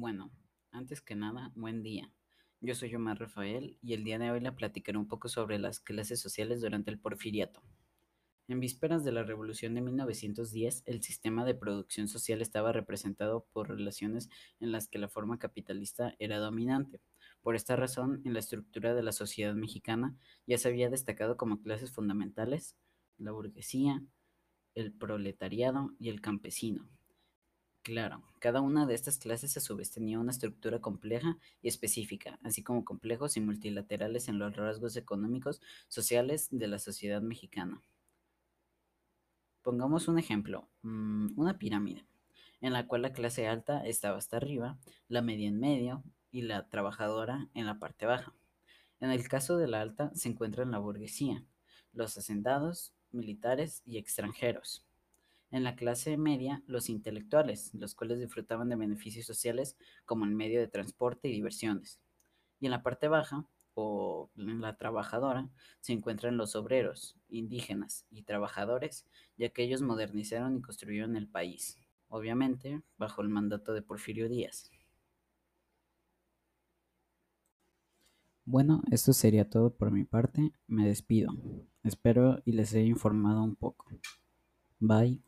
Bueno, antes que nada, buen día. Yo soy Omar Rafael y el día de hoy le platicaré un poco sobre las clases sociales durante el porfiriato. En vísperas de la Revolución de 1910, el sistema de producción social estaba representado por relaciones en las que la forma capitalista era dominante. Por esta razón, en la estructura de la sociedad mexicana ya se había destacado como clases fundamentales la burguesía, el proletariado y el campesino. Claro, cada una de estas clases a su vez tenía una estructura compleja y específica, así como complejos y multilaterales en los rasgos económicos, sociales de la sociedad mexicana. Pongamos un ejemplo, mm, una pirámide, en la cual la clase alta estaba hasta arriba, la media en medio y la trabajadora en la parte baja. En el caso de la alta se encuentra la burguesía, los hacendados, militares y extranjeros. En la clase media, los intelectuales, los cuales disfrutaban de beneficios sociales como el medio de transporte y diversiones. Y en la parte baja, o en la trabajadora, se encuentran los obreros, indígenas y trabajadores, ya que ellos modernizaron y construyeron el país, obviamente bajo el mandato de Porfirio Díaz. Bueno, esto sería todo por mi parte. Me despido. Espero y les haya informado un poco. Bye.